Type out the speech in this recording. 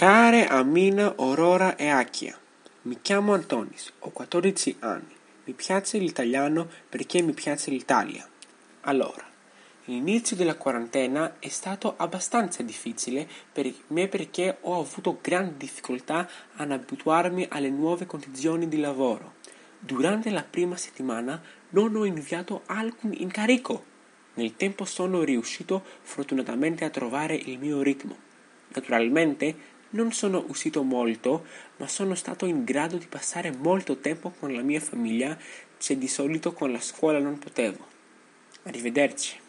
Care Amina, Aurora e Achia, mi chiamo Antonis, ho 14 anni, mi piace l'italiano perché mi piace l'Italia. Allora, l'inizio della quarantena è stato abbastanza difficile per me perché ho avuto grandi difficoltà ad abituarmi alle nuove condizioni di lavoro. Durante la prima settimana non ho inviato alcun incarico. Nel tempo sono riuscito fortunatamente a trovare il mio ritmo. Naturalmente non sono uscito molto, ma sono stato in grado di passare molto tempo con la mia famiglia se di solito con la scuola non potevo. Arrivederci.